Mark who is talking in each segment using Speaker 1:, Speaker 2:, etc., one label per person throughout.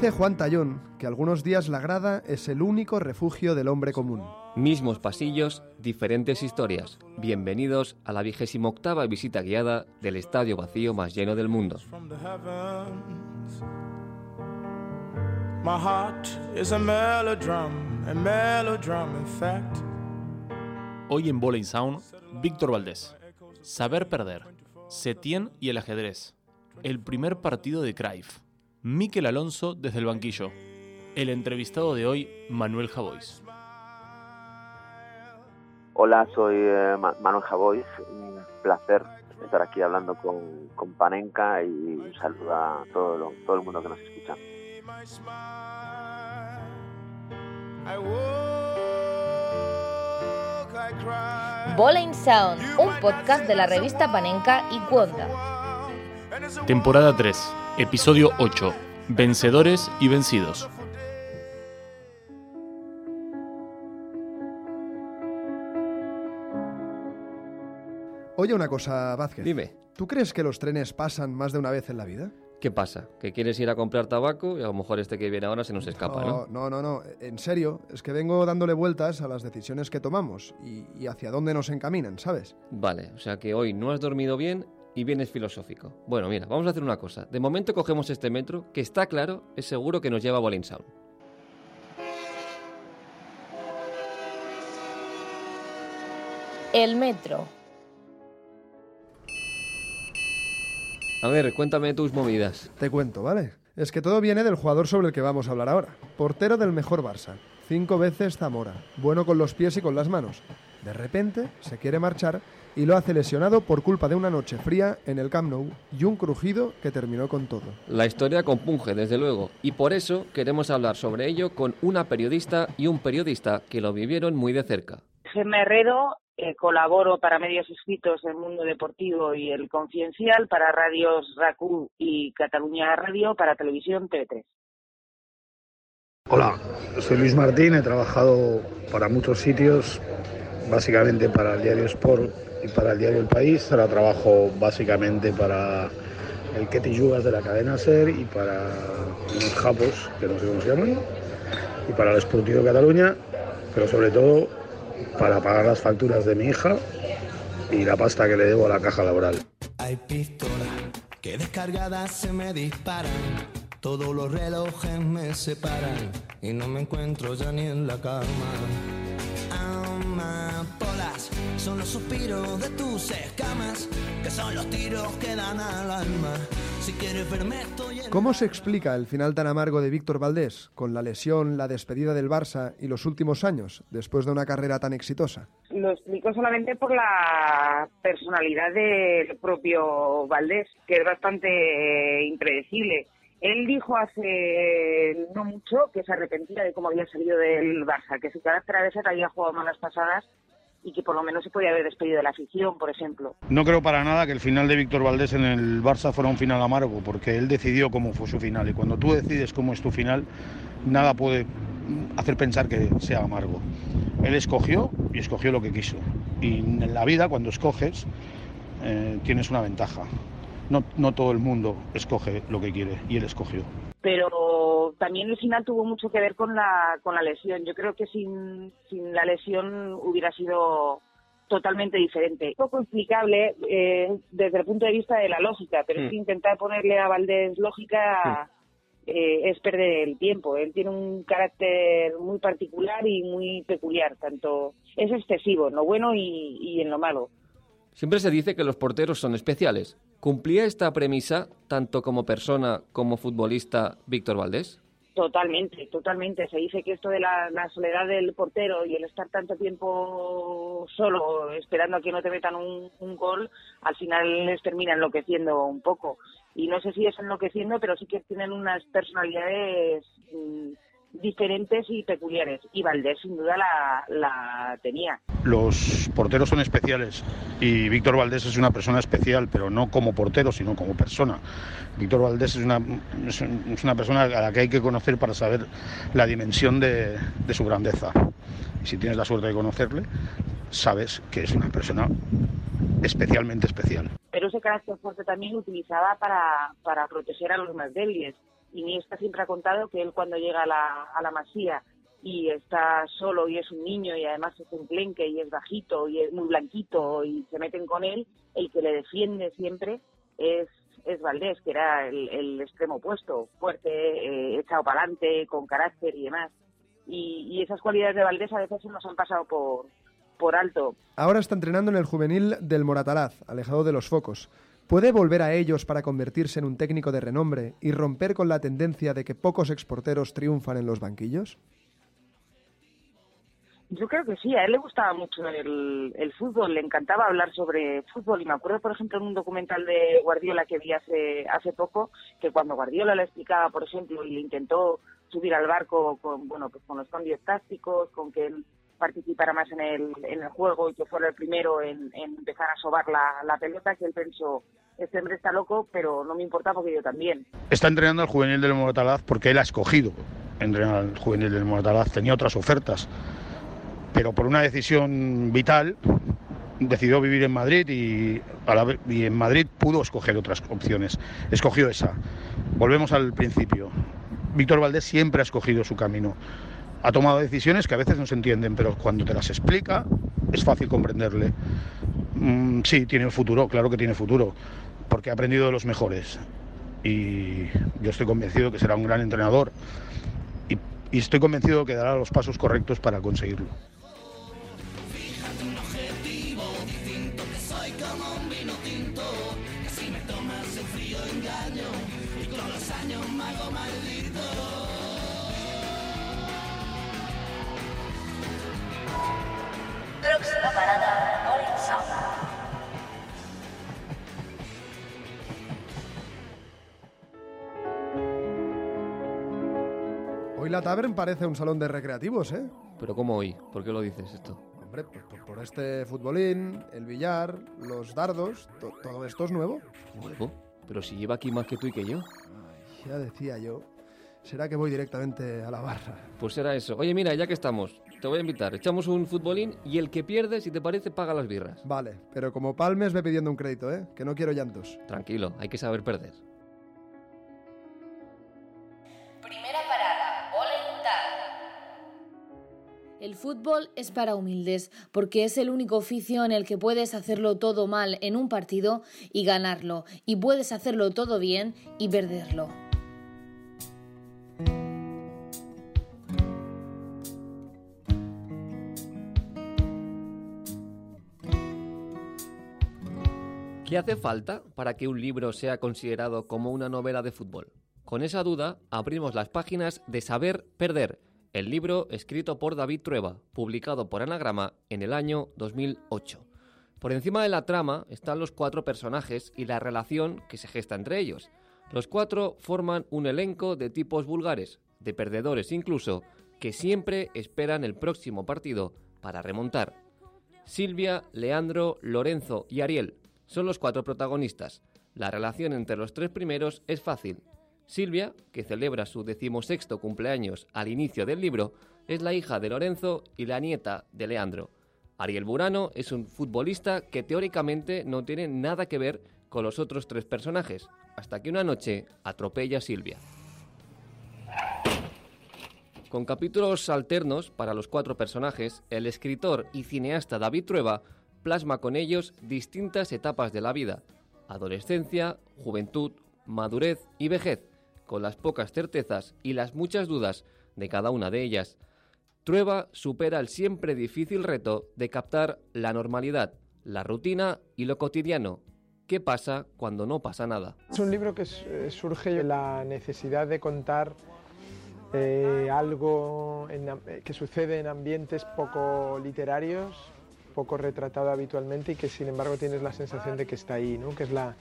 Speaker 1: Dice Juan Tallón que algunos días la grada es el único refugio del hombre común.
Speaker 2: Mismos pasillos, diferentes historias. Bienvenidos a la vigésima octava visita guiada del estadio vacío más lleno del mundo.
Speaker 3: Hoy en Bowling Sound, Víctor Valdés. Saber perder. Setién y el ajedrez. El primer partido de Cruyff. Miquel Alonso desde el banquillo. El entrevistado de hoy, Manuel Javois.
Speaker 4: Hola, soy eh, Manuel Javois. Un placer estar aquí hablando con, con Panenka y un saludo a todo, todo el mundo que nos escucha.
Speaker 5: Bowling Sound, un podcast de la revista Panenka y Cuonda.
Speaker 3: Temporada 3, episodio 8. Vencedores y vencidos.
Speaker 1: Oye una cosa, Vázquez.
Speaker 2: Dime.
Speaker 1: ¿Tú crees que los trenes pasan más de una vez en la vida?
Speaker 2: ¿Qué pasa? ¿Que quieres ir a comprar tabaco y a lo mejor este que viene ahora se nos escapa, ¿no?
Speaker 1: No, no, no, en serio, es que vengo dándole vueltas a las decisiones que tomamos y, y hacia dónde nos encaminan, ¿sabes?
Speaker 2: Vale, o sea que hoy no has dormido bien y vienes filosófico. Bueno, mira, vamos a hacer una cosa. De momento cogemos este metro, que está claro, es seguro que nos lleva a Bowling Sound.
Speaker 5: El metro.
Speaker 2: A ver, cuéntame tus movidas.
Speaker 1: Te cuento, ¿vale? Es que todo viene del jugador sobre el que vamos a hablar ahora. Portero del mejor Barça. Cinco veces Zamora. Bueno con los pies y con las manos. De repente se quiere marchar y lo hace lesionado por culpa de una noche fría en el Camp Nou y un crujido que terminó con todo.
Speaker 2: La historia compunge, desde luego, y por eso queremos hablar sobre ello con una periodista y un periodista que lo vivieron muy de cerca.
Speaker 6: Gemma Herrero, eh, colaboro para medios escritos El Mundo Deportivo y El Confidencial, para radios RACU y Cataluña Radio, para televisión TV3.
Speaker 7: Hola, soy Luis Martín, he trabajado para muchos sitios, básicamente para el diario Sport y para el diario El País. Ahora trabajo básicamente para el Ketty Yugas de la cadena SER y para unos japos, que no sé cómo se llaman, y para el Sportivo de Cataluña, pero sobre todo para pagar las facturas de mi hija y la pasta que le debo a la caja laboral.
Speaker 8: Hay pistolas que descargadas se me disparan, todos los relojes me separan y no me encuentro ya ni en la cama son los suspiros de tus escamas, que son los tiros que dan al alma. Si quieres verme estoy
Speaker 1: ¿Cómo se explica el final tan amargo de Víctor Valdés, con la lesión, la despedida del Barça y los últimos años, después de una carrera tan exitosa?
Speaker 6: Lo explico solamente por la personalidad del propio Valdés, que es bastante impredecible. Él dijo hace no mucho que se arrepentía de cómo había salido del Barça, que su carácter a veces había jugado malas pasadas y que por lo menos se podía haber despedido de la afición, por ejemplo.
Speaker 7: No creo para nada que el final de Víctor Valdés en el Barça fuera un final amargo, porque él decidió cómo fue su final y cuando tú decides cómo es tu final, nada puede hacer pensar que sea amargo. Él escogió y escogió lo que quiso. Y en la vida, cuando escoges, eh, tienes una ventaja. No, no todo el mundo escoge lo que quiere y él escogió
Speaker 6: pero también el final tuvo mucho que ver con la, con la lesión. Yo creo que sin, sin la lesión hubiera sido totalmente diferente. Un poco explicable eh, desde el punto de vista de la lógica, pero es que intentar ponerle a Valdés lógica eh, es perder el tiempo. Él tiene un carácter muy particular y muy peculiar, tanto es excesivo en lo bueno y, y en lo malo.
Speaker 2: Siempre se dice que los porteros son especiales. ¿Cumplía esta premisa tanto como persona como futbolista Víctor Valdés?
Speaker 6: Totalmente, totalmente. Se dice que esto de la, soledad del portero y el estar tanto tiempo solo esperando a que no te metan un, gol, al final les termina enloqueciendo un poco. Y no sé si es enloqueciendo, pero sí que tienen unas personalidades mm, diferentes y peculiares. Y Valdés sin duda la, la, tenía.
Speaker 7: Los porteros son especiales y Víctor Valdés es una persona especial, pero no como portero, sino como persona. Víctor Valdés es una, es una persona a la que hay que conocer para saber la dimensión de, de su grandeza. Y si tienes la suerte de conocerle, sabes que es una persona especialmente especial.
Speaker 6: Pero ese carácter fuerte también lo utilizaba para, para proteger a los más débiles Iniesta siempre ha contado que él cuando llega a la, a la masía y está solo y es un niño y además es un plenque y es bajito y es muy blanquito y se meten con él, el que le defiende siempre es, es Valdés, que era el, extremo opuesto, fuerte, eh, echado para adelante, con carácter y demás. Y, y, esas cualidades de Valdés a veces nos han pasado por, por alto.
Speaker 1: Ahora está entrenando en el juvenil del Moratalaz, alejado de los focos. ¿Puede volver a ellos para convertirse en un técnico de renombre y romper con la tendencia de que pocos exporteros triunfan en los banquillos?
Speaker 6: Yo creo que sí, a él le gustaba mucho el, el, fútbol, le encantaba hablar sobre fútbol y me acuerdo, por ejemplo, en un documental de Guardiola que vi hace, hace poco, que cuando Guardiola le explicaba, por ejemplo, y le intentó subir al barco con, bueno, pues con los cambios tácticos, con que él participara más en el, en el juego y que fuera el primero en, empezar a sobar la, la pelota, que él pensó, este hombre está loco, pero no me importa porque yo también.
Speaker 7: Está entrenando al juvenil del Moratalaz porque él ha escogido entrenar al juvenil del Moratalaz. Tenía otras ofertas, pero por una decisión vital decidió vivir en Madrid y, y en Madrid pudo escoger otras opciones. Escogió esa. Volvemos al principio. Víctor Valdés siempre ha escogido su camino. Ha tomado decisiones que a veces no se entienden, pero cuando te las explica es fácil comprenderle. Mm, sí, tiene futuro, claro que tiene futuro porque ha aprendido de los mejores. Y yo estoy convencido que será un gran entrenador. Y, y estoy convencido que dará los pasos correctos para conseguirlo.
Speaker 1: La Tavern parece un salón de recreativos, ¿eh?
Speaker 2: Pero ¿cómo hoy? ¿Por qué lo dices esto?
Speaker 1: Hombre, pues por, este futbolín, el billar, los dardos, todo esto es nuevo.
Speaker 2: ¿Nuevo? Pero si lleva aquí más que tú y que yo.
Speaker 1: ya decía yo. Será que voy directamente a la barra.
Speaker 2: Pues será eso. Oye, mira, ya que estamos, te voy a invitar. Echamos un futbolín y el que pierde, si te parece, paga las birras.
Speaker 1: Vale, pero como Palmes ve pidiendo un crédito, ¿eh? Que no quiero llantos.
Speaker 2: Tranquilo, hay que saber perder.
Speaker 5: El fútbol es para humildes, porque es el único oficio en el que puedes hacerlo todo mal en un partido y ganarlo, y puedes hacerlo todo bien y perderlo.
Speaker 2: ¿Qué hace falta para que un libro sea considerado como una novela de fútbol? Con esa duda abrimos las páginas de Saber Perder, el libro escrito por David Trueba, publicado por Anagrama en el año 2008. Por encima de la trama están los cuatro personajes y la relación que se gesta entre ellos. Los cuatro forman un elenco de tipos vulgares, de perdedores incluso, que siempre esperan el próximo partido para remontar. Silvia, Leandro, Lorenzo y Ariel son los cuatro protagonistas. La relación entre los tres primeros es fácil, Silvia, que celebra su decimosexto cumpleaños al inicio del libro, es la hija de Lorenzo y la nieta de Leandro. Ariel Burano es un futbolista que teóricamente no tiene nada que ver con los otros tres personajes, hasta que una noche atropella a Silvia. Con capítulos alternos para los cuatro personajes, el escritor y cineasta David Trueba plasma con ellos distintas etapas de la vida, adolescencia, juventud, madurez y vejez, con las pocas certezas y las muchas dudas de cada una de ellas, Trueba supera el siempre difícil reto de captar la normalidad, la rutina y lo cotidiano. ¿Qué pasa cuando no pasa nada?
Speaker 9: Es un libro que eh, surge de la necesidad de contar eh, algo eh, que sucede en ambientes poco literarios, poco retratado habitualmente y que sin embargo tienes la sensación de que está ahí, ¿no? que es la,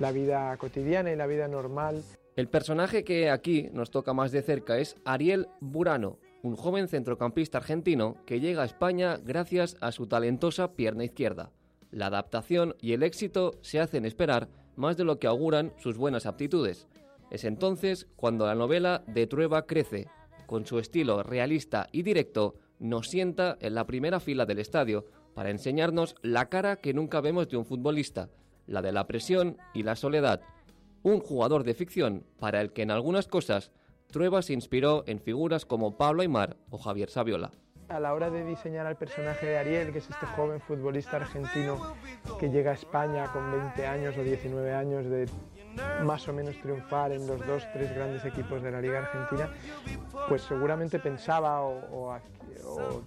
Speaker 9: la vida cotidiana y la vida normal.
Speaker 2: El personaje que aquí nos toca más de cerca es Ariel Burano, un joven centrocampista argentino que llega a España gracias a su talentosa pierna izquierda. La adaptación y el éxito se hacen esperar más de lo que auguran sus buenas aptitudes. Es entonces cuando la novela de Trueba crece. Con su estilo realista y directo, nos sienta en la primera fila del estadio para enseñarnos la cara que nunca vemos de un futbolista, la de la presión y la soledad, un jugador de ficción para el que en algunas cosas Trueba se inspiró en figuras como Pablo Aymar o Javier Saviola.
Speaker 9: A la hora de diseñar al personaje de Ariel, que es este joven futbolista argentino que llega a España con 20 años o 19 años de más o menos triunfar en los dos, tres grandes equipos de la Liga Argentina, pues seguramente pensaba o, o, o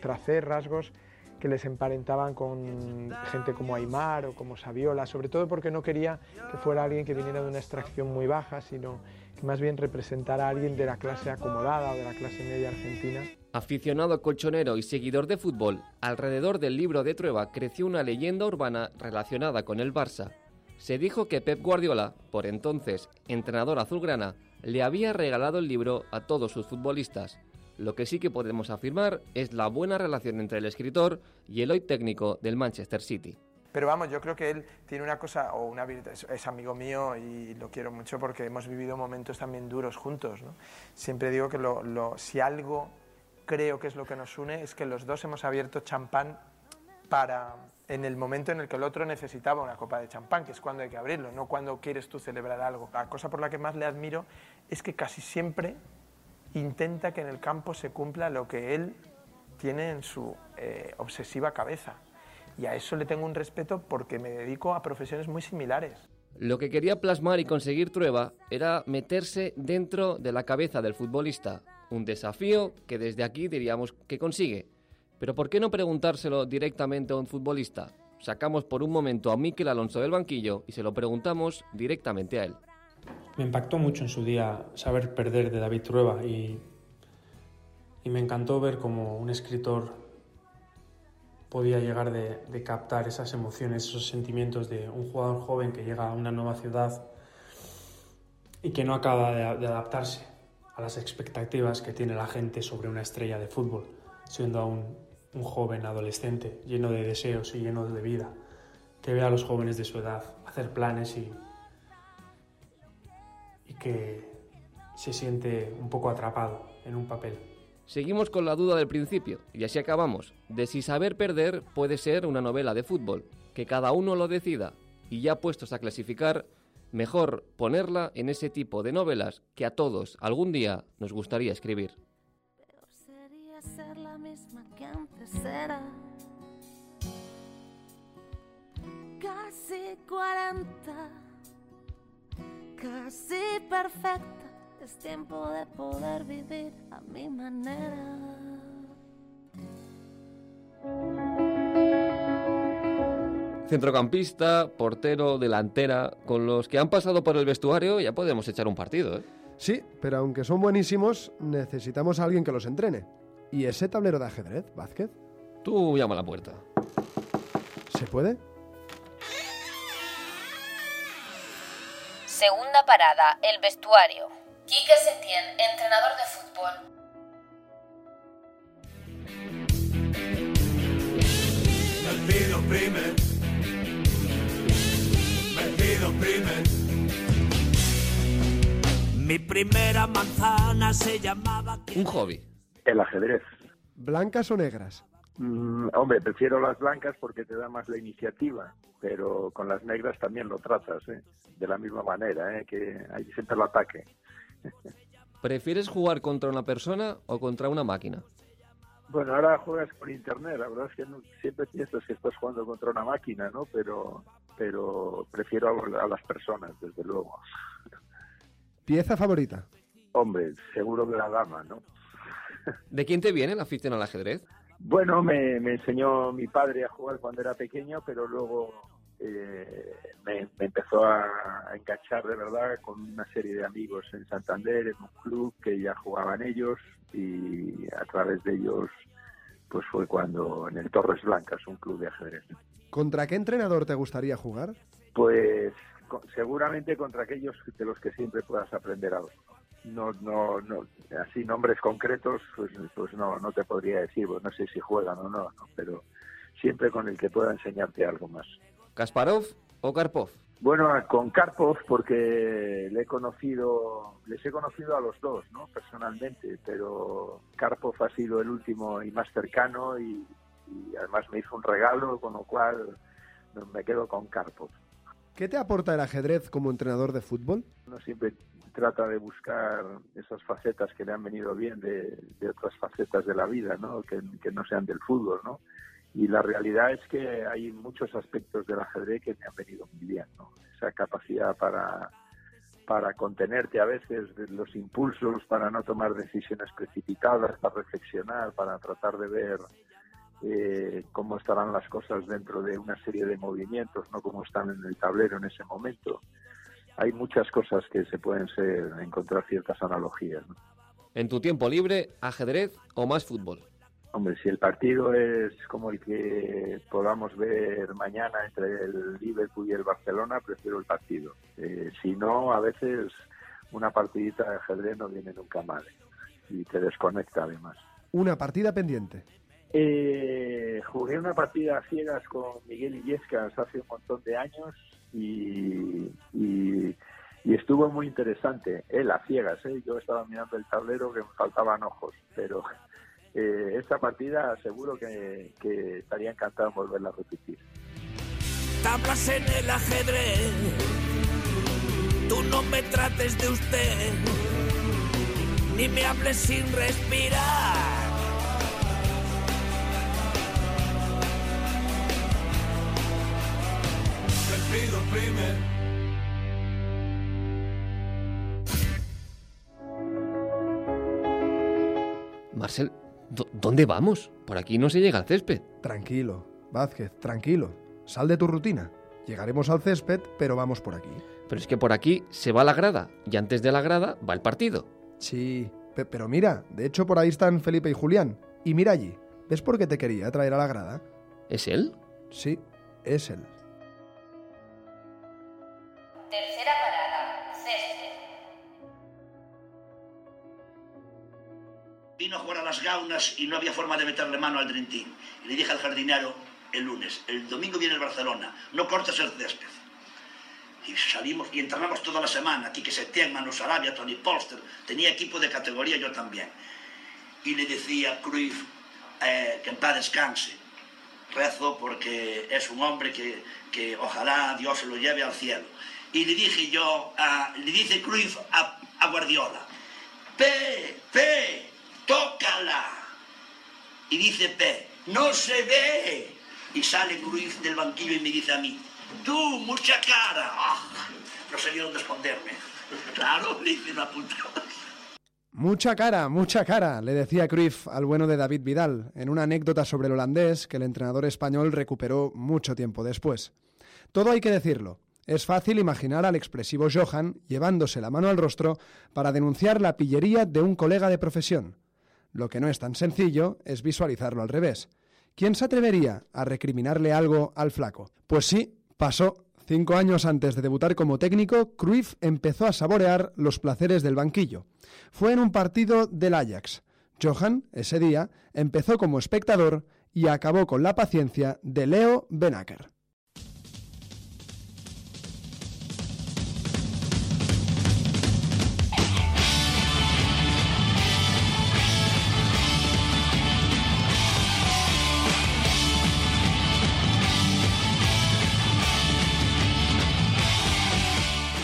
Speaker 9: tracé rasgos que les emparentaban con gente como Aymar o como Saviola, sobre todo porque no quería que fuera alguien que viniera de una extracción muy baja, sino que más bien representara a alguien de la clase acomodada o de la clase media argentina.
Speaker 2: Aficionado colchonero y seguidor de fútbol, alrededor del libro de Trueba creció una leyenda urbana relacionada con el Barça. Se dijo que Pep Guardiola, por entonces entrenador azulgrana, le había regalado el libro a todos sus futbolistas. Lo que sí que podemos afirmar es la buena relación entre el escritor y el hoy técnico del Manchester City.
Speaker 9: Pero vamos, yo creo que él tiene una cosa, o una es, amigo mío y lo quiero mucho porque hemos vivido momentos también duros juntos. ¿no? Siempre digo que lo, si algo creo que es lo que nos une es que los dos hemos abierto champán para en el momento en el que el otro necesitaba una copa de champán, que es cuando hay que abrirlo, no cuando quieres tú celebrar algo. La cosa por la que más le admiro es que casi siempre intenta que en el campo se cumpla lo que él tiene en su eh, obsesiva cabeza. Y a eso le tengo un respeto porque me dedico a profesiones muy similares.
Speaker 2: Lo que quería plasmar y conseguir Trueba era meterse dentro de la cabeza del futbolista, un desafío que desde aquí diríamos que consigue. Pero ¿por qué no preguntárselo directamente a un futbolista? Sacamos por un momento a Miquel Alonso del banquillo y se lo preguntamos directamente a él.
Speaker 10: Me impactó mucho en su día saber perder de David Trueba y, y me encantó ver cómo un escritor podía llegar de, captar esas emociones, esos sentimientos de un jugador joven que llega a una nueva ciudad y que no acaba de, de adaptarse a las expectativas que tiene la gente sobre una estrella de fútbol, siendo aún un joven adolescente lleno de deseos y lleno de vida, que ve a los jóvenes de su edad hacer planes y que se siente un poco atrapado en un papel.
Speaker 2: Seguimos con la duda del principio, y así acabamos, de si saber perder puede ser una novela de fútbol, que cada uno lo decida, y ya puestos a clasificar, mejor ponerla en ese tipo de novelas que a todos algún día nos gustaría escribir.
Speaker 11: Peor sería ser la misma que antes era. Casi 40, casi perfecta. Es tiempo de poder vivir a mi manera.
Speaker 2: Centrocampista, portero, delantera, con los que han pasado por el vestuario ya podemos echar un partido, ¿eh?
Speaker 1: Sí, pero aunque son buenísimos, necesitamos a alguien que los entrene. ¿Y ese tablero de ajedrez, Vázquez?
Speaker 2: Tú llama a la puerta.
Speaker 1: ¿Se puede?
Speaker 5: Segunda parada, el vestuario. Quique Setién, entrenador de fútbol.
Speaker 8: Me pido primer. Me pido primer. Mi primera manzana se llamaba.
Speaker 2: Un hobby.
Speaker 12: El ajedrez.
Speaker 1: ¿Blancas o negras?
Speaker 12: Mm, hombre, prefiero las blancas porque te da más la iniciativa, pero con las negras también lo tratas, ¿eh? de la misma manera, ¿eh? que hay siempre el ataque.
Speaker 2: ¿Prefieres jugar contra una persona o contra una máquina?
Speaker 12: Bueno, ahora juegas por internet, la verdad es que no, siempre piensas que estás jugando contra una máquina, ¿no? Pero, pero prefiero a, a las personas, desde luego.
Speaker 1: ¿Pieza favorita?
Speaker 12: Hombre, seguro de la dama, ¿no?
Speaker 2: ¿De quién te viene la afición al ajedrez?
Speaker 12: Bueno, me, me, enseñó mi padre a jugar cuando era pequeño, pero luego eh, me, me, empezó a, a, enganchar de verdad con una serie de amigos en Santander, en un club que ya jugaban ellos y a través de ellos pues fue cuando en el Torres Blancas, un club de ajedrez.
Speaker 1: ¿Contra qué entrenador te gustaría jugar?
Speaker 12: Pues con, seguramente contra aquellos de los que siempre puedas aprender algo no, no, no, así nombres concretos, pues, pues no, no te podría decir, pues no sé si juegan o no, no, pero siempre con el que pueda enseñarte algo más.
Speaker 2: ¿Kasparov o Karpov?
Speaker 12: Bueno, con Karpov porque le he conocido, les he conocido a los dos, ¿no? Personalmente, pero Karpov ha sido el último y más cercano y, y además me hizo un regalo, con lo cual me quedo con Karpov.
Speaker 1: ¿Qué te aporta el ajedrez como entrenador de fútbol?
Speaker 12: Uno siempre trata de buscar esas facetas que le han venido bien de, otras facetas de la vida, ¿no? Que, no sean del fútbol, ¿no? Y la realidad es que hay muchos aspectos del ajedrez que me han venido muy bien, ¿no? Esa capacidad para para contenerte a veces los impulsos, para no tomar decisiones precipitadas, para reflexionar, para tratar de ver eh, cómo estarán las cosas dentro de una serie de movimientos, no cómo están en el tablero en ese momento. Hay muchas cosas que se pueden ser, encontrar ciertas analogías.
Speaker 2: En tu tiempo libre, ajedrez o más fútbol.
Speaker 12: Hombre, si el partido es como el que podamos ver mañana entre el Liverpool y el Barcelona, prefiero el partido. Eh, si no, a veces una partidita de ajedrez no viene nunca mal y te desconecta además.
Speaker 1: Una partida pendiente.
Speaker 12: Eh, jugué una partida a ciegas con Miguel Illescas hace un montón de años y, y, estuvo muy interesante. Él a ciegas, ¿eh? yo estaba mirando el tablero que me faltaban ojos, pero eh, esta partida seguro que, estaría encantado en volverla a repetir.
Speaker 8: Tablas en el ajedrez, tú no me trates de usted, ni me hables sin respirar. Pido primero.
Speaker 2: Marcel, ¿Dónde vamos? Por aquí no se llega al césped.
Speaker 1: Tranquilo, Vázquez, tranquilo. Sal de tu rutina. Llegaremos al césped, pero vamos por aquí.
Speaker 2: Pero es que por aquí se va la grada y antes de la grada va el partido.
Speaker 1: Sí, pero mira, de hecho por ahí están Felipe y Julián. Y mira allí, ¿ves por qué te quería traer a la grada?
Speaker 2: ¿Es él?
Speaker 1: Sí, es él.
Speaker 13: Tercera parada, césped.
Speaker 14: Vino a jugar a las gaunas y no había forma de meterle mano al Y le dije al jardinero el lunes, el domingo viene el Barcelona, no cortes el césped. Y salimos y entrenamos toda la semana. Aquí que se Setién, Manu Sarabia, Tony Polster, tenía equipo de categoría, yo también. Y le decía Cruyff eh, que en paz descanse. Rezo porque es un hombre que, que ojalá Dios se lo lleve al cielo. Y le dije yo, le dice Cruyff a, Guardiola, P, P, tócala. Y dice P, no se ve. Y sale Cruz del banquillo y me dice a mí, tú, mucha cara. Ah, no sabía dónde esconderme. Claro, dice una puta.
Speaker 1: Mucha cara, mucha cara, le decía Cruyff al bueno de David Vidal, en una anécdota sobre el holandés que el entrenador español recuperó mucho tiempo después. Todo hay que decirlo. Es fácil imaginar al expresivo Johan llevándose la mano al rostro para denunciar la pillería de un colega de profesión. Lo que no es tan sencillo es visualizarlo al revés. ¿Quién se atrevería a recriminarle algo al flaco? Pues sí, pasó. Cinco años antes de debutar como técnico, Cruyff empezó a saborear los placeres del banquillo. Fue en un partido del Ajax. Johan, ese día, empezó como espectador y acabó con la paciencia de Leo Benaker.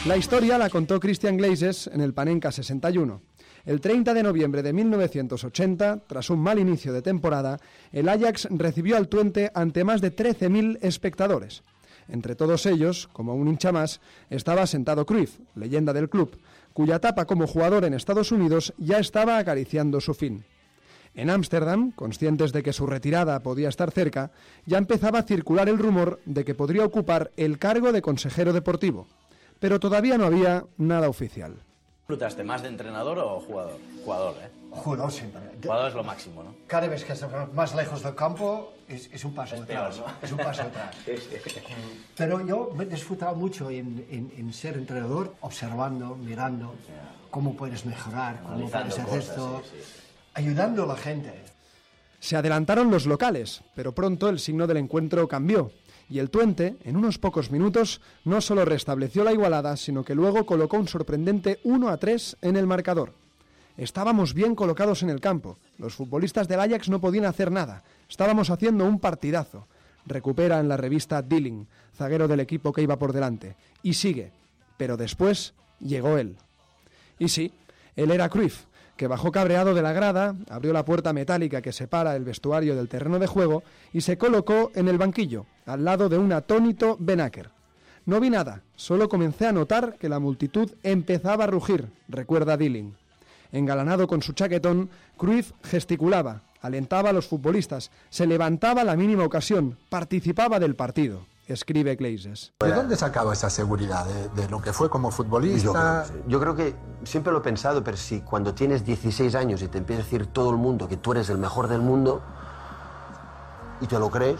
Speaker 1: La historia la contó Christian Gleises en el Panenka 61. El 30 de noviembre de 1980, tras un mal inicio de temporada, el Ajax recibió al Twente ante más de 13.000 espectadores. Entre todos ellos, como un hincha más, estaba sentado Cruyff, leyenda del club, cuya etapa como jugador en Estados Unidos ya estaba acariciando su fin. En Ámsterdam, conscientes de que su retirada podía estar cerca, ya empezaba a circular el rumor de que podría ocupar el cargo de consejero deportivo pero todavía no había nada oficial.
Speaker 15: ¿Disfrutaste más de entrenador o jugador? Jugador, ¿eh?
Speaker 16: Jugador siempre.
Speaker 15: Jugador es lo máximo, ¿no?
Speaker 16: Cada vez que estás más lejos del campo es, un paso atrás. Es un paso atrás. Pero yo me he disfrutado mucho en, ser entrenador, observando, mirando cómo puedes mejorar, cómo puedes hacer esto, ayudando a la gente.
Speaker 1: Se adelantaron los locales, pero pronto el signo del encuentro cambió y el Tuente, en unos pocos minutos, no solo restableció la igualada, sino que luego colocó un sorprendente 1 a 3 en el marcador. Estábamos bien colocados en el campo. Los futbolistas del Ajax no podían hacer nada. Estábamos haciendo un partidazo. recupera en la revista Dealing, zaguero del equipo que iba por delante, y sigue. Pero después llegó él. Y sí, él era Cruyff, que bajó cabreado de la grada, abrió la puerta metálica que separa el vestuario del terreno de juego y se colocó en el banquillo, al lado de un atónito Benaker. No vi nada, solo comencé a notar que la multitud empezaba a rugir, recuerda Dilling. Engalanado con su chaquetón, Cruyff gesticulaba, alentaba a los futbolistas, se levantaba la mínima ocasión, participaba del partido escribe Glazes.
Speaker 17: ¿De dónde sacaba esa seguridad? ¿De, lo que fue como futbolista?
Speaker 18: Yo, yo, creo que siempre lo he pensado, pero si cuando tienes 16 años y te empieza a decir todo el mundo que tú eres el mejor del mundo y te lo crees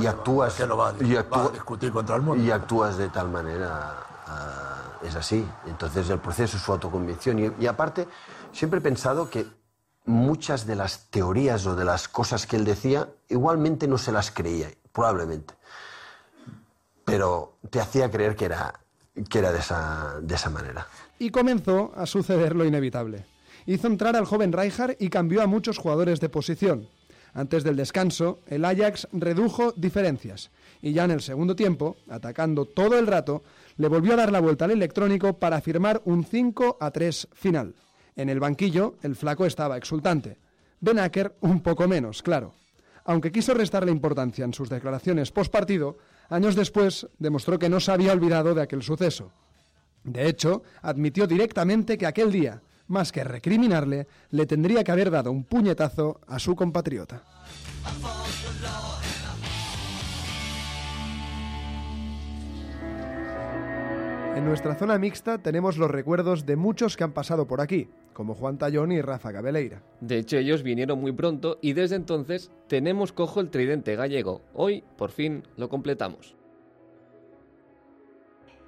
Speaker 18: y actúas
Speaker 17: que lo va,
Speaker 18: y
Speaker 17: actúa, a discutir contra el mundo
Speaker 18: y actúas de tal manera uh, es así. Entonces el proceso es su autoconvicción y, y aparte siempre he pensado que muchas de las teorías o de las cosas que él decía igualmente no se las creía, probablemente pero te hacía creer que era, que era de, esa, de esa manera.
Speaker 1: Y comenzó a suceder lo inevitable. Hizo entrar al joven Rijkaard y cambió a muchos jugadores de posición. Antes del descanso, el Ajax redujo diferencias y ya en el segundo tiempo, atacando todo el rato, le volvió a dar la vuelta al electrónico para firmar un 5 a 3 final. En el banquillo, el flaco estaba exultante. Ben Acker un poco menos, claro. Aunque quiso restarle importancia en sus declaraciones post partido, Años después demostró que no se había olvidado de aquel suceso. De hecho, admitió directamente que aquel día, más que recriminarle, le tendría que haber dado un puñetazo a su compatriota. En nuestra zona mixta tenemos los recuerdos de muchos que han pasado por aquí, como Juan Tallón y Rafa Cabeleira.
Speaker 2: De hecho, ellos vinieron muy pronto y desde entonces tenemos cojo el tridente gallego. Hoy, por fin, lo completamos.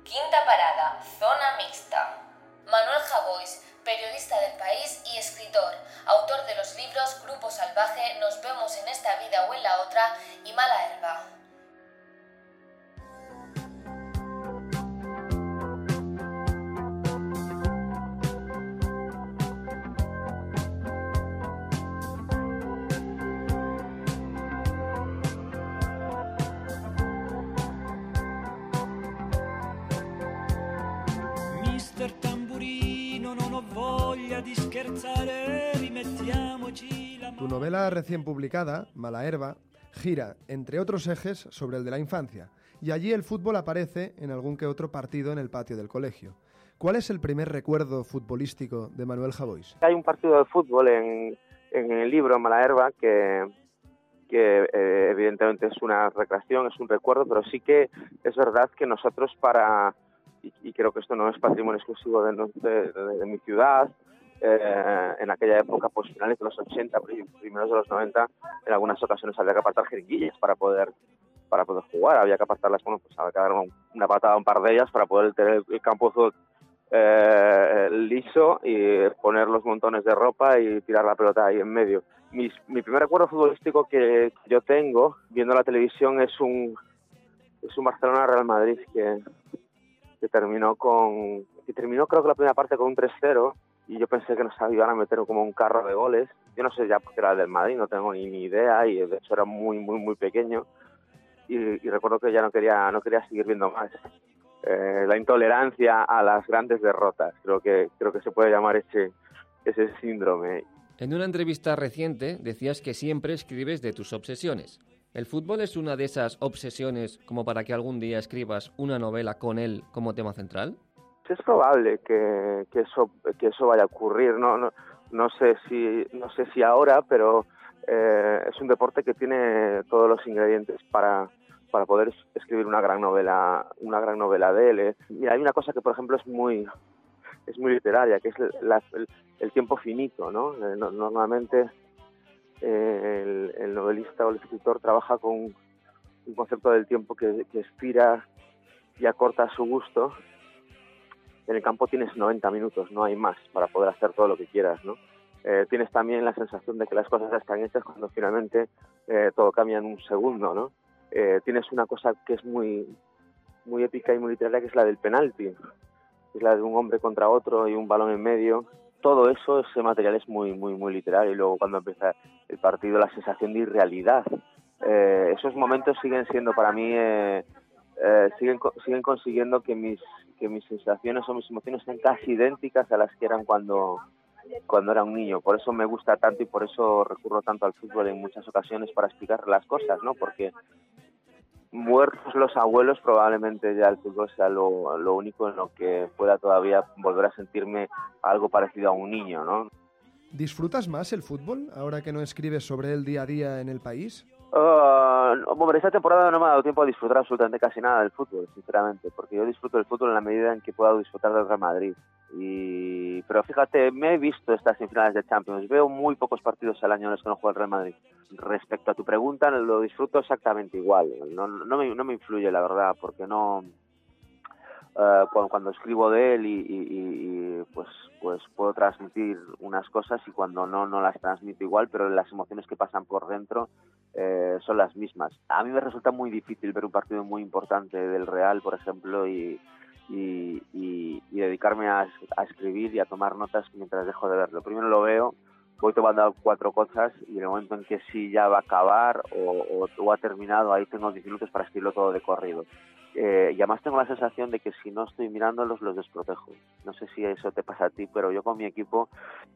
Speaker 5: Quinta parada, zona mixta. Manuel Javois, periodista del país y escritor, autor de los libros Grupo Salvaje, Nos vemos en esta vida o en la otra y Mala Herba.
Speaker 1: Tu novela recién publicada, Mala Herba, gira, entre otros ejes, sobre el de la infancia, y allí el fútbol aparece en algún que otro partido en el patio del colegio. ¿Cuál es el primer recuerdo futbolístico de Manuel Javois?
Speaker 19: Hay un partido de fútbol en, el libro Mala Herba que, que eh, evidentemente es una recreación, es un recuerdo, pero sí que es verdad que nosotros para, y, creo que esto no es patrimonio exclusivo de mi ciudad, eh, en aquella época, pues finales de los 80, primeros de los 90, en algunas ocasiones había que apartar jeringuillas para poder para poder jugar, había que apartarlas, bueno, pues había que dar una patada a un par de ellas para poder tener el campo eh, liso y poner los montones de ropa y tirar la pelota ahí en medio. mi primer recuerdo futbolístico que yo tengo viendo la televisión es un es un Barcelona Real Madrid que, que terminó con que terminó creo que la primera parte con un 3-0 y yo pensé que nos iban a meter como un carro de goles. Yo no sé ya porque era del Madrid, no tengo ni, idea y de hecho era muy, muy, muy pequeño. Y, recuerdo que ya no quería, no quería seguir viendo más. Eh, la intolerancia a las grandes derrotas, creo que, creo que se puede llamar ese, ese síndrome.
Speaker 2: En una entrevista reciente decías que siempre escribes de tus obsesiones. ¿El fútbol es una de esas obsesiones como para que algún día escribas una novela con él como tema central?
Speaker 19: es probable que, que, eso que eso vaya a ocurrir no no, no sé si no sé si ahora pero eh, es un deporte que tiene todos los ingredientes para para poder escribir una gran novela una gran novela de él ¿eh? y hay una cosa que por ejemplo es muy es muy literaria que es el, tiempo finito no eh, el, el, novelista o el escritor trabaja con un concepto del tiempo que, que estira y acorta a su gusto en el campo tienes 90 minutos, no hay más para poder hacer todo lo que quieras, ¿no? Eh, tienes también la sensación de que las cosas están hechas cuando finalmente eh, todo cambia en un segundo, ¿no? Eh, tienes una cosa que es muy, muy épica y muy literaria, que es la del penalti, es la de un hombre contra otro y un balón en medio. Todo eso, ese material es muy, muy, muy literario. Y luego cuando empieza el partido, la sensación de irrealidad
Speaker 4: eh, esos momentos siguen siendo para mí, eh, eh, siguen, siguen consiguiendo que mis, que mis sensaciones o mis emociones sean casi idénticas a las que eran cuando, cuando era un niño. Por eso me gusta tanto y por eso recurro tanto al fútbol en muchas ocasiones para explicar las cosas, ¿no? Porque muertos los abuelos, probablemente ya el fútbol sea lo, único en lo que pueda todavía volver a sentirme algo parecido a un niño, ¿no?
Speaker 1: ¿Disfrutas más el fútbol ahora que no escribes sobre él día a día en el país?
Speaker 4: Uh, hombre, esta temporada no me ha dado tiempo a disfrutar absolutamente casi nada del fútbol, sinceramente, porque yo disfruto del fútbol en la medida en que puedo disfrutar del Real Madrid. Y... Pero fíjate, me he visto estas semifinales de Champions, veo muy pocos partidos al año en los que no juega el Real Madrid. Respecto a tu pregunta, lo disfruto exactamente igual. No, no, me, no me influye, la verdad, porque no... Uh, cuando, escribo de él y, y, y, pues pues puedo transmitir unas cosas y cuando no no las transmito igual pero las emociones que pasan por dentro eh, son las mismas. A mí me resulta muy difícil ver un partido muy importante del Real por ejemplo y dedicarme a, a, escribir y a tomar notas mientras dejo de verlo. Primero lo veo voy tomando cuatro cosas y en el momento en que sí ya va a acabar o, o, o ha terminado ahí tengo 10 minutos para escribirlo todo de corrido eh, y además tengo la sensación de que si no estoy mirándolos los desprotejo. No sé si eso te pasa a ti, pero yo con mi equipo,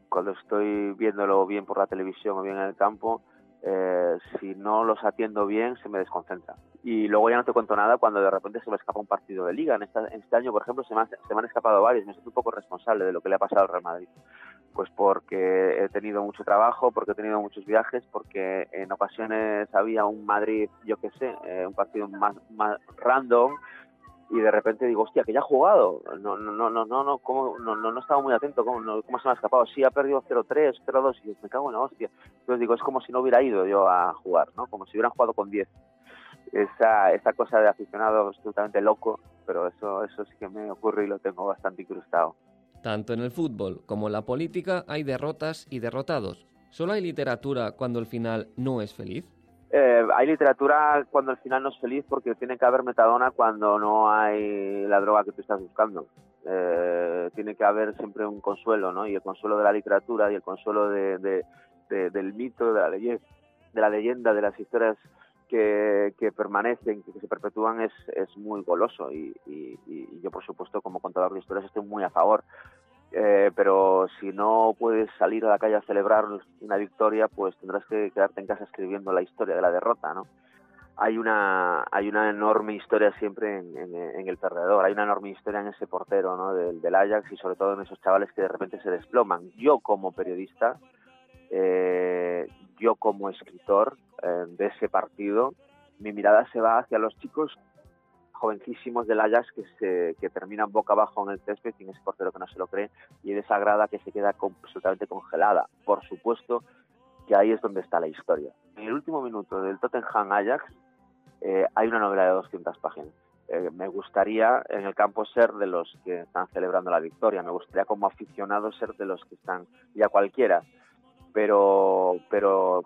Speaker 4: cuando estoy viéndolo bien por la televisión o bien en el campo, eh, si no los atiendo bien, se me desconcentra. Y luego ya no te cuento nada cuando de repente se me escapa un partido de liga. En, esta, en este año, por ejemplo, se me, han, se me han escapado varios. Me siento un poco responsable de lo que le ha pasado al Real Madrid. Pues porque he tenido mucho trabajo, porque he tenido muchos viajes, porque en ocasiones había un Madrid, yo qué sé, eh, un partido más, más random y de repente digo, hostia, que ya ha jugado. No, no, no, no, no, ¿cómo? no, no, no estaba muy atento, ¿cómo, no, cómo se me ha escapado? Sí, ha perdido 0-3, 0-2, y me cago en la hostia. Entonces digo, es como si no hubiera ido yo a jugar, ¿no? Como si hubieran jugado con 10. Esa, esa cosa de aficionado absolutamente loco, pero eso, eso sí que me ocurre y lo tengo bastante incrustado.
Speaker 2: Tanto en el fútbol como en la política hay derrotas y derrotados. ¿Solo hay literatura cuando el final no es feliz?
Speaker 4: Eh, hay literatura cuando el final no es feliz porque tiene que haber metadona cuando no hay la droga que tú estás buscando. Eh, tiene que haber siempre un consuelo, ¿no? Y el consuelo de la literatura y el consuelo de, de, de, del mito, de la, leyenda, de la leyenda, de las historias que, que permanecen, que, se perpetúan, es, es muy goloso. Y, y, y yo, por supuesto, como contador de historias, estoy muy a favor. Eh, pero si no puedes salir a la calle a celebrar una victoria, pues tendrás que quedarte en casa escribiendo la historia de la derrota, ¿no? Hay una, hay una enorme historia siempre en, en, en el perdedor, hay una enorme historia en ese portero ¿no? del, del, Ajax y sobre todo en esos chavales que de repente se desploman. Yo como periodista, eh, yo como escritor eh, de ese partido, mi mirada se va hacia los chicos jovencísimos del Ajax que, se, que terminan boca abajo en el césped sin ese portero que no se lo cree y en esa grada que se queda absolutamente congelada. Por supuesto que ahí es donde está la historia. En el último minuto del Tottenham Ajax eh, hay una novela de 200 páginas. Eh, me gustaría en el campo ser de los que están celebrando la victoria, me gustaría como aficionado ser de los que están, ya cualquiera, pero, pero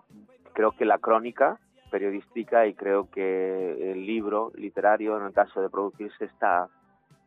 Speaker 4: creo que la crónica periodística y creo que el libro literario, en el caso de producirse, está,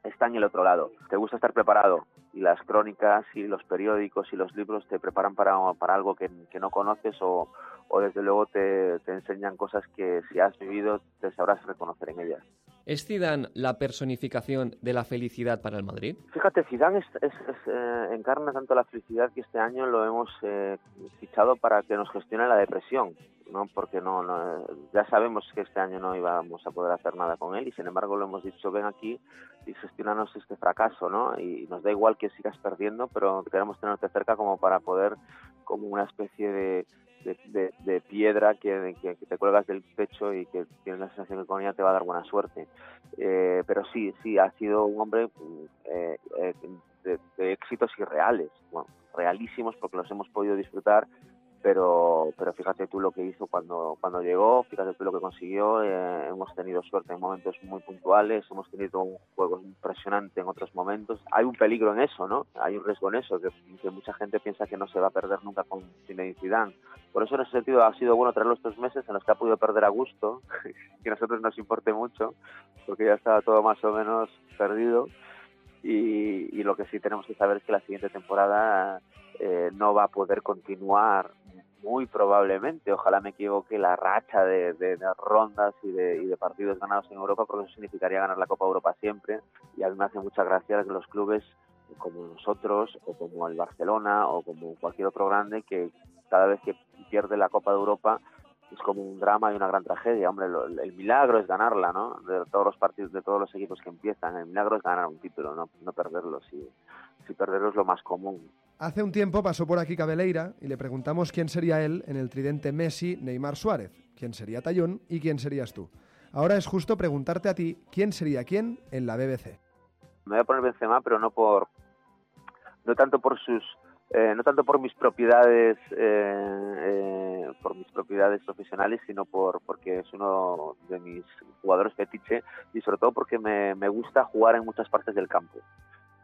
Speaker 4: está en el otro lado. Te gusta estar preparado y las crónicas y los periódicos y los libros te preparan para, para algo que, no conoces o, o desde luego te, te, enseñan cosas que si has vivido te sabrás reconocer en ellas.
Speaker 2: ¿Es Zidane la personificación de la felicidad para el Madrid?
Speaker 4: Fíjate, Zidane es, eh, encarna tanto la felicidad que este año lo hemos eh, fichado para que nos gestione la depresión. ¿no? porque no, no, ya sabemos que este año no íbamos a poder hacer nada con él y sin embargo lo hemos dicho ven aquí y gestionanos este fracaso no y nos da igual que sigas perdiendo pero queremos tenerte cerca como para poder como una especie de de, de, de, piedra que, que, te cuelgas del pecho y que tienes la sensación que con ella te va a dar buena suerte. Eh, pero sí, sí, ha sido un hombre eh, eh, de, de, éxitos irreales, bueno, realísimos porque los hemos podido disfrutar pero pero fíjate tú lo que hizo cuando cuando llegó fíjate tú lo que consiguió. Eh, hemos tenido suerte en momentos muy puntuales hemos tenido un juego impresionante en otros momentos. Hay un peligro en eso no hay un riesgo en eso que, mucha gente piensa que no se va a perder nunca con Zinedine Zidane. Por eso en ese sentido ha sido bueno traerlo estos meses en los que ha podido perder a gusto que a nosotros nos importe mucho porque ya estaba todo más o menos perdido y, y lo que sí tenemos que saber es que la siguiente temporada eh, no va a poder continuar muy probablemente, ojalá me equivoque, la racha de, rondas y de, partidos ganados en Europa, porque eso significaría ganar la Copa Europa siempre. Y a mí me hace mucha gracia que los clubes como nosotros, o como el Barcelona, o como cualquier otro grande, que cada vez que pierde la Copa de Europa es como un drama y una gran tragedia. Hombre, el milagro es ganarla, ¿no? De todos los partidos, de todos los equipos que empiezan, el milagro es ganar un título, no, no perderlo. Si, si perderlo es lo más común.
Speaker 1: Hace un tiempo pasó por aquí Cabeleira y le preguntamos quién sería él en el tridente Messi, Neymar, Suárez, quién sería Tallón y quién serías tú. Ahora es justo preguntarte a ti quién sería quién en la BBC.
Speaker 4: Me voy a poner Benzema, pero no por no tanto por sus eh, no tanto por mis propiedades eh, eh, por mis propiedades profesionales sino por porque es uno de mis jugadores fetiche y sobre todo porque me, me gusta jugar en muchas partes del campo.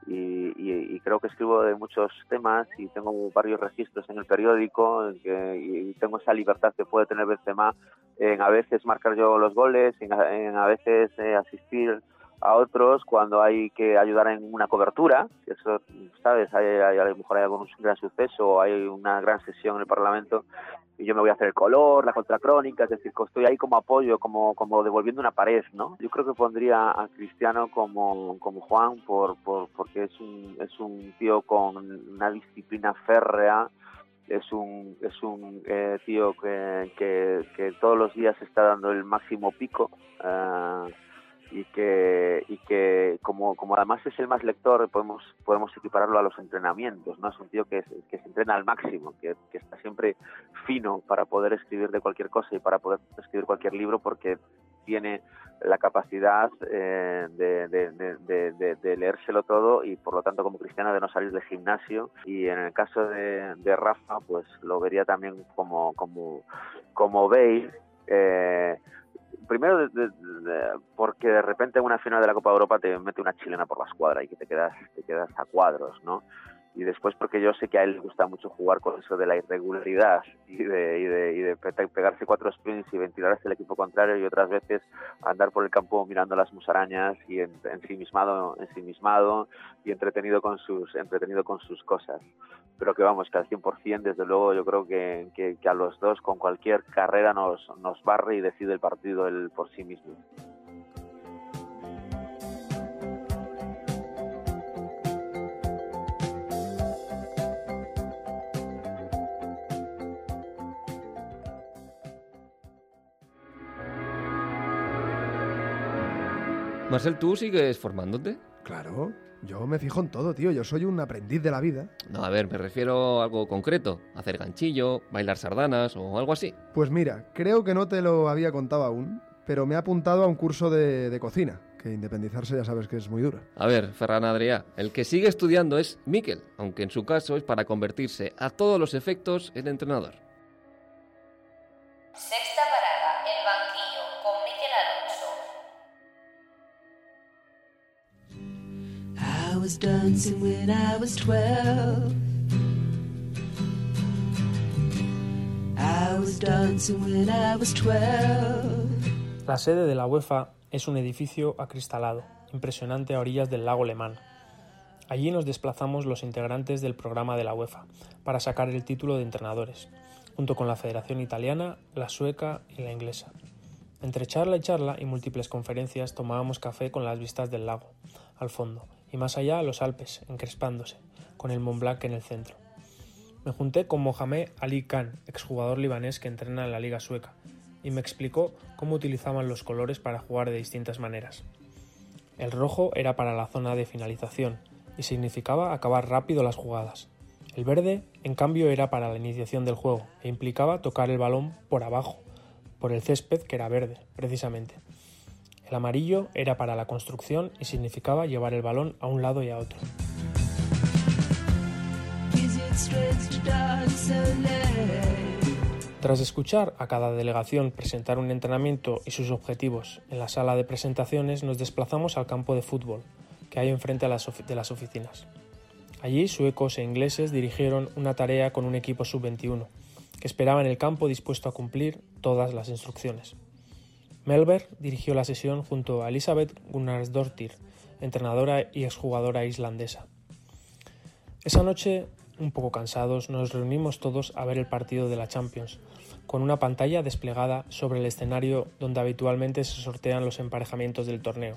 Speaker 4: Y, creo que escribo de muchos temas y tengo varios registros en el periódico y tengo esa libertad que puede tener Benzema en a veces marcar yo los goles, en a, veces eh, asistir a otros cuando hay que ayudar en una cobertura, eso, ¿sabes? Hay, a lo mejor hay algún gran suceso, hay una gran sesión en el Parlamento y yo me voy a hacer el color, la contracrónica, es decir, estoy ahí como apoyo, como, como devolviendo una pared, ¿no? Yo creo que pondría a Cristiano como, como Juan por, por, porque es un, es un tío con una disciplina férrea, es un, es un eh, tío que, que, que, todos los días está dando el máximo pico. Eh, y que y que como, como además es el más lector podemos podemos equipararlo a los entrenamientos no es un tío que, que se entrena al máximo que, que, está siempre fino para poder escribir de cualquier cosa y para poder escribir cualquier libro porque tiene la capacidad eh, de, de, de, leérselo todo y por lo tanto como cristiana de no salir del gimnasio. Y en el caso de, Rafa pues lo vería también como como como Bale eh, primero porque de repente en una final de la Copa de Europa te mete una chilena por la escuadra y que te quedas te quedas a cuadros, ¿no? Y después porque yo sé que a él le gusta mucho jugar con eso de la irregularidad y de, y de, y de pegarse cuatro sprints y ventilarse el equipo contrario y otras veces andar por el campo mirando las musarañas y en, ensimismado, ensimismado y entretenido con sus entretenido con sus cosas pero que vamos que al 100% desde luego yo creo que, que, que a los dos con cualquier carrera nos, nos barre y decide el partido él por sí mismo.
Speaker 2: Marcel, ¿tú sigues formándote?
Speaker 1: Claro, yo me fijo en todo, tío. Yo soy un aprendiz de la vida.
Speaker 2: No, a ver, me refiero a algo concreto. Hacer ganchillo, bailar sardanas o algo así.
Speaker 1: Pues mira, creo que no te lo había contado aún, pero me he apuntado a un curso de, cocina, que independizarse ya sabes que es muy duro.
Speaker 2: A ver, Ferran Adrià, el que sigue estudiando es Miquel, aunque en su caso es para convertirse a todos los efectos en entrenador.
Speaker 13: Was dancing when I was 12. I was dancing when I was 12.
Speaker 10: La sede de la UEFA es un edificio acristalado, impresionante a orillas del lago Lemán. Allí nos desplazamos los integrantes del programa de la UEFA para sacar el título de entrenadores, junto con la Federación Italiana, la sueca y la inglesa. Entre charla y charla y múltiples conferencias tomábamos café con las vistas del lago, al fondo, y más allá los Alpes, encrespándose, con el Mont Blanc en el centro. Me junté con Mohamed Ali Khan, exjugador libanés que entrena en la liga sueca, y me explicó cómo utilizaban los colores para jugar de distintas maneras. El rojo era para la zona de finalización y significaba acabar rápido las jugadas. El verde, en cambio, era para la iniciación del juego e implicaba tocar el balón por abajo, por el césped que era verde, precisamente. El amarillo era para la construcción y significaba llevar el balón a un lado y a otro. Tras escuchar a cada delegación presentar un entrenamiento y sus objetivos en la sala de presentaciones, nos desplazamos al campo de fútbol que hay enfrente de las oficinas. Allí suecos e ingleses dirigieron una tarea con un equipo sub-21, que esperaba en el campo dispuesto a cumplir todas las instrucciones. Melberg dirigió la sesión junto a Elisabeth Gunnarsdottir, entrenadora y exjugadora islandesa. Esa noche un poco cansados, nos reunimos todos a ver el partido de la Champions, con una pantalla desplegada sobre el escenario donde habitualmente se sortean los emparejamientos del torneo.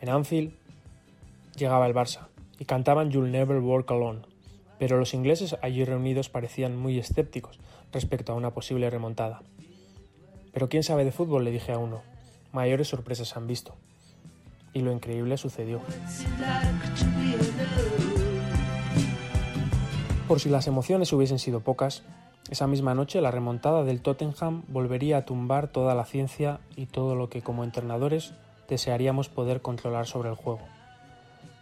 Speaker 10: En Anfield llegaba el Barça y cantaban You'll Never Walk Alone, pero los ingleses allí reunidos parecían muy escépticos respecto a una posible remontada. Pero quién sabe de fútbol, le dije a uno. Mayores sorpresas han visto. Y lo increíble sucedió. Por si las emociones hubiesen sido pocas, esa misma noche la remontada del Tottenham volvería a tumbar toda la ciencia y todo lo que como entrenadores desearíamos poder controlar sobre el juego.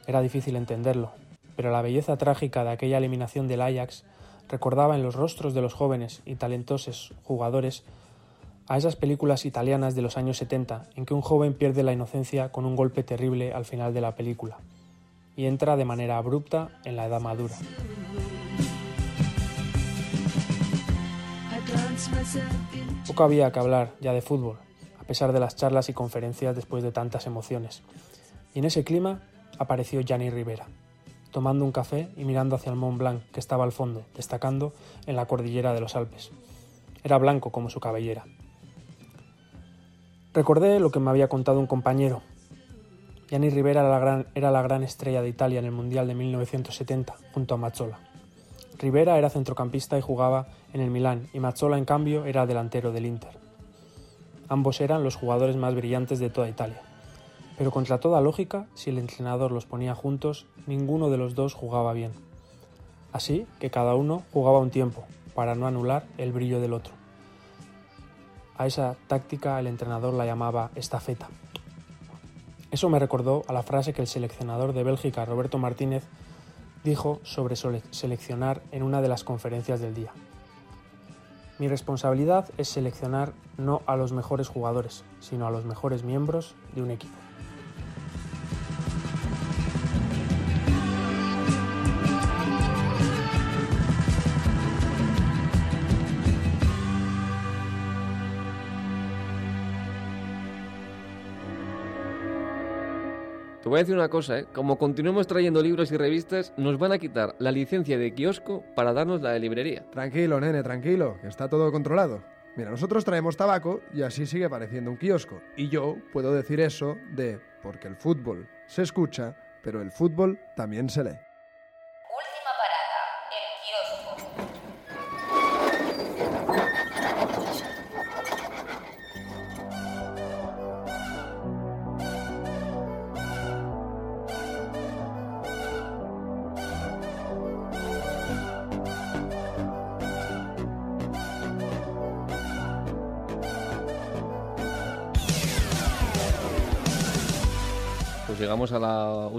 Speaker 10: Era difícil entenderlo, pero la belleza trágica de aquella eliminación del Ajax recordaba en los rostros de los jóvenes y talentosos jugadores a esas películas italianas de los años 70 en que un joven pierde la inocencia con un golpe terrible al final de la película y entra de manera abrupta en la edad madura. Poco había que hablar ya de fútbol, a pesar de las charlas y conferencias después de tantas emociones. Y en ese clima apareció Gianni Rivera, tomando un café y mirando hacia el Mont Blanc que estaba al fondo, destacando en la cordillera de los Alpes. Era blanco como su cabellera. Recordé lo que me había contado un compañero. Gianni Rivera era la, gran, era la gran estrella de Italia en el Mundial de 1970, junto a Mazzola. Rivera era centrocampista y jugaba en el Milán, y Mazzola, en cambio, era delantero del Inter. Ambos eran los jugadores más brillantes de toda Italia. Pero contra toda lógica, si el entrenador los ponía juntos, ninguno de los dos jugaba bien. Así que cada uno jugaba un tiempo, para no anular el brillo del otro. A esa táctica el entrenador la llamaba estafeta. Eso me recordó a la frase que el seleccionador de Bélgica, Roberto Martínez, dijo sobre seleccionar en una de las conferencias del día. Mi responsabilidad es seleccionar no a los mejores jugadores, sino a los mejores miembros de un equipo.
Speaker 2: Te voy a decir una cosa, ¿eh? como continuemos trayendo libros y revistas, nos van a quitar la licencia de kiosco para darnos la de librería.
Speaker 1: Tranquilo, nene, tranquilo, que está todo controlado. Mira, nosotros traemos tabaco y así sigue pareciendo un kiosco. Y yo puedo decir eso de porque el fútbol se escucha, pero el fútbol también se lee.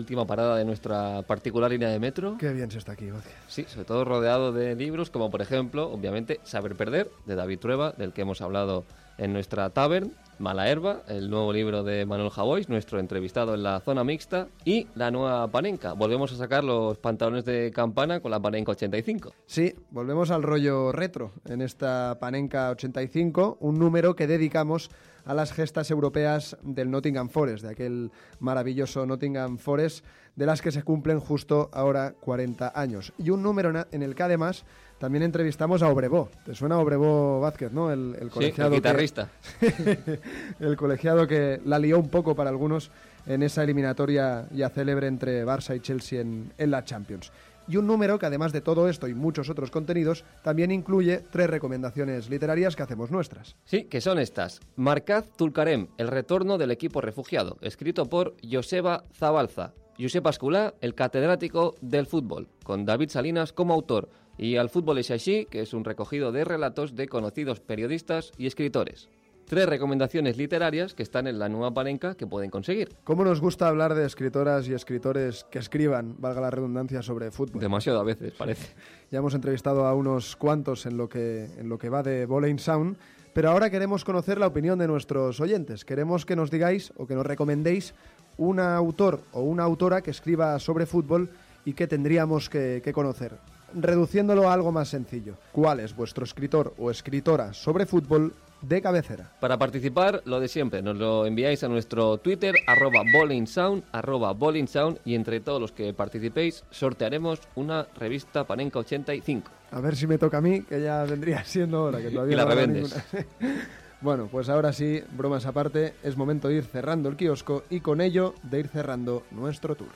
Speaker 13: Última parada
Speaker 2: de nuestra particular línea de metro.
Speaker 1: Qué bien se está aquí, Gocia.
Speaker 2: Sí, sobre todo rodeado de libros como por ejemplo, obviamente, Saber Perder, de David Trueba, del que hemos hablado en nuestra tavern, Mala Herba, el nuevo libro de Manuel Javois, nuestro entrevistado en la zona mixta, y la nueva Panenka. Volvemos a sacar los pantalones de campana con la Panenka 85.
Speaker 1: Sí, volvemos al rollo retro en esta Panenka 85, un número que dedicamos a las gestas europeas del Nottingham Forest, de aquel maravilloso Nottingham Forest, de las que se cumplen justo ahora 40 años. Y un número en el que además también entrevistamos a Obrevó. ¿Te suena Obrevó Vázquez, no? El, el
Speaker 2: Sí,
Speaker 1: colegiado
Speaker 2: el
Speaker 1: que-
Speaker 2: guitarrista.
Speaker 1: el colegiado que la lió un poco para algunos en esa eliminatoria ya célebre entre Barça y Chelsea en, en la Champions. Y un número que además de todo esto y muchos otros contenidos, también incluye tres recomendaciones literarias que hacemos nuestras.
Speaker 2: Sí, que son estas. Markaz Tulkarem, el retorno del equipo refugiado, escrito por Joseba Zabalza. Josep Asculá, el catedrático del fútbol, con David Salinas como autor, y Al fútbol es así, que es un recogido de relatos de conocidos periodistas y escritores. Tres recomendaciones literarias que están en la nueva parenca que pueden conseguir.
Speaker 1: ¿Cómo nos gusta hablar de escritoras y escritores que escriban, valga la redundancia, sobre fútbol?
Speaker 2: Demasiado a veces, parece.
Speaker 1: Ya hemos entrevistado a unos cuantos en lo que, en lo que va de Bowling Sound, pero ahora queremos conocer la opinión de nuestros oyentes. Queremos que nos digáis o que nos recomendéis un autor o una autora que escriba sobre fútbol y que tendríamos que, que conocer. Reduciéndolo a algo más sencillo. ¿Cuál es vuestro escritor o escritora sobre fútbol de cabecera.
Speaker 2: Para participar, lo de siempre, nos lo enviáis a nuestro Twitter, arroba bowlingsound, arroba bowlingsound, y entre todos los que participéis sortearemos una revista Panenka 85.
Speaker 1: A ver si me toca a mí, que ya vendría siendo hora, que todavía
Speaker 2: Y la
Speaker 1: no
Speaker 2: revendes.
Speaker 1: ninguna. bueno, pues ahora sí, bromas aparte, es momento de ir cerrando el kiosco y con ello de ir cerrando nuestro tour.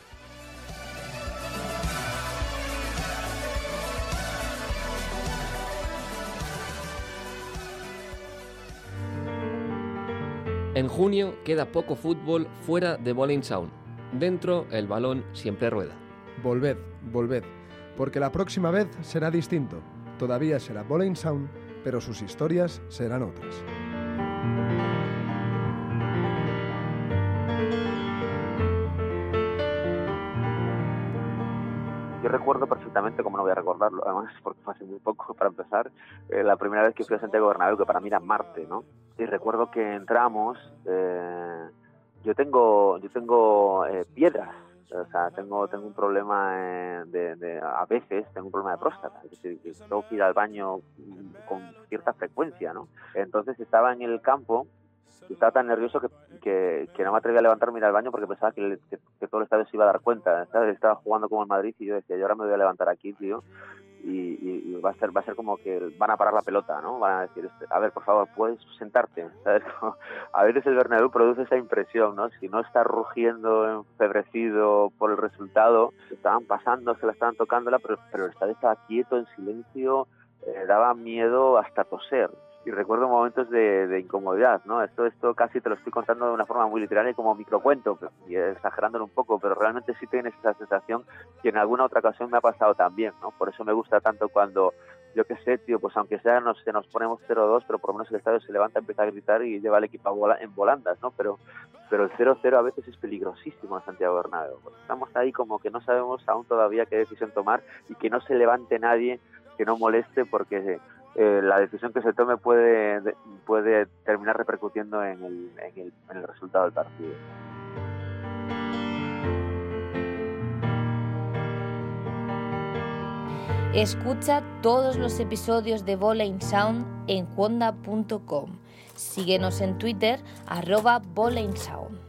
Speaker 2: En junio queda poco fútbol fuera de Bowling Sound. Dentro, el balón siempre rueda.
Speaker 1: Volved, volved, porque la próxima vez será distinto. Todavía será Bowling Sound, pero sus historias serán otras.
Speaker 4: Yo recuerdo perfectamente, como no voy a recordarlo, además porque fue hace muy poco para empezar, eh, la primera vez que fui a Santiago Bernabéu, que para mí era Marte, ¿no? Y recuerdo que entramos, eh, yo tengo, yo tengo eh, piedras, o sea, tengo, tengo un problema eh, de, de- a veces tengo un problema de próstata, es decir, tengo que ir al baño con cierta frecuencia, ¿no? Entonces estaba en el campo estaba tan nervioso que, que, no me atreví a levantarme ir al baño porque pensaba que, que- todo el estadio se iba a dar cuenta. ¿sabes? Estaba jugando como el Madrid y yo decía, yo ahora me voy a levantar aquí, tío, y, y- y va a ser va a ser como que van a parar la pelota, ¿no? Van a decir, este, a ver, por favor, puedes sentarte, ¿sabes? Como- a veces el Bernabéu produce esa impresión, ¿no? Si no está rugiendo, enfebrecido por el resultado, estaban pasando, se la estaban tocándola, pero, pero el estadio estaba quieto, en silencio, eh, daba miedo hasta toser. Y recuerdo momentos de, incomodidad, ¿no? Esto, esto casi te lo estoy contando de una forma muy literaria como microcuento, y exagerándolo un poco, pero realmente sí tienes esa sensación que en alguna otra ocasión me ha pasado también, ¿no? Por eso me gusta tanto cuando, yo qué sé, tío, pues aunque sea nos, se nos ponemos 0-2, pero por lo menos el estadio se levanta, empieza a gritar y lleva al equipo a vola- en volandas, ¿no? Pero, pero el 0-0 a veces es peligrosísimo en Santiago Bernabéu. porque Estamos ahí como que no sabemos aún todavía qué decisión tomar y que no se levante nadie que no moleste porque eh, la decisión que se tome puede, de- puede terminar repercutiendo en el, en, el, en el resultado del partido.
Speaker 5: Escucha todos los episodios de Bowling Sound en cuonda.com. Síguenos en Twitter, arroba Bowling Sound.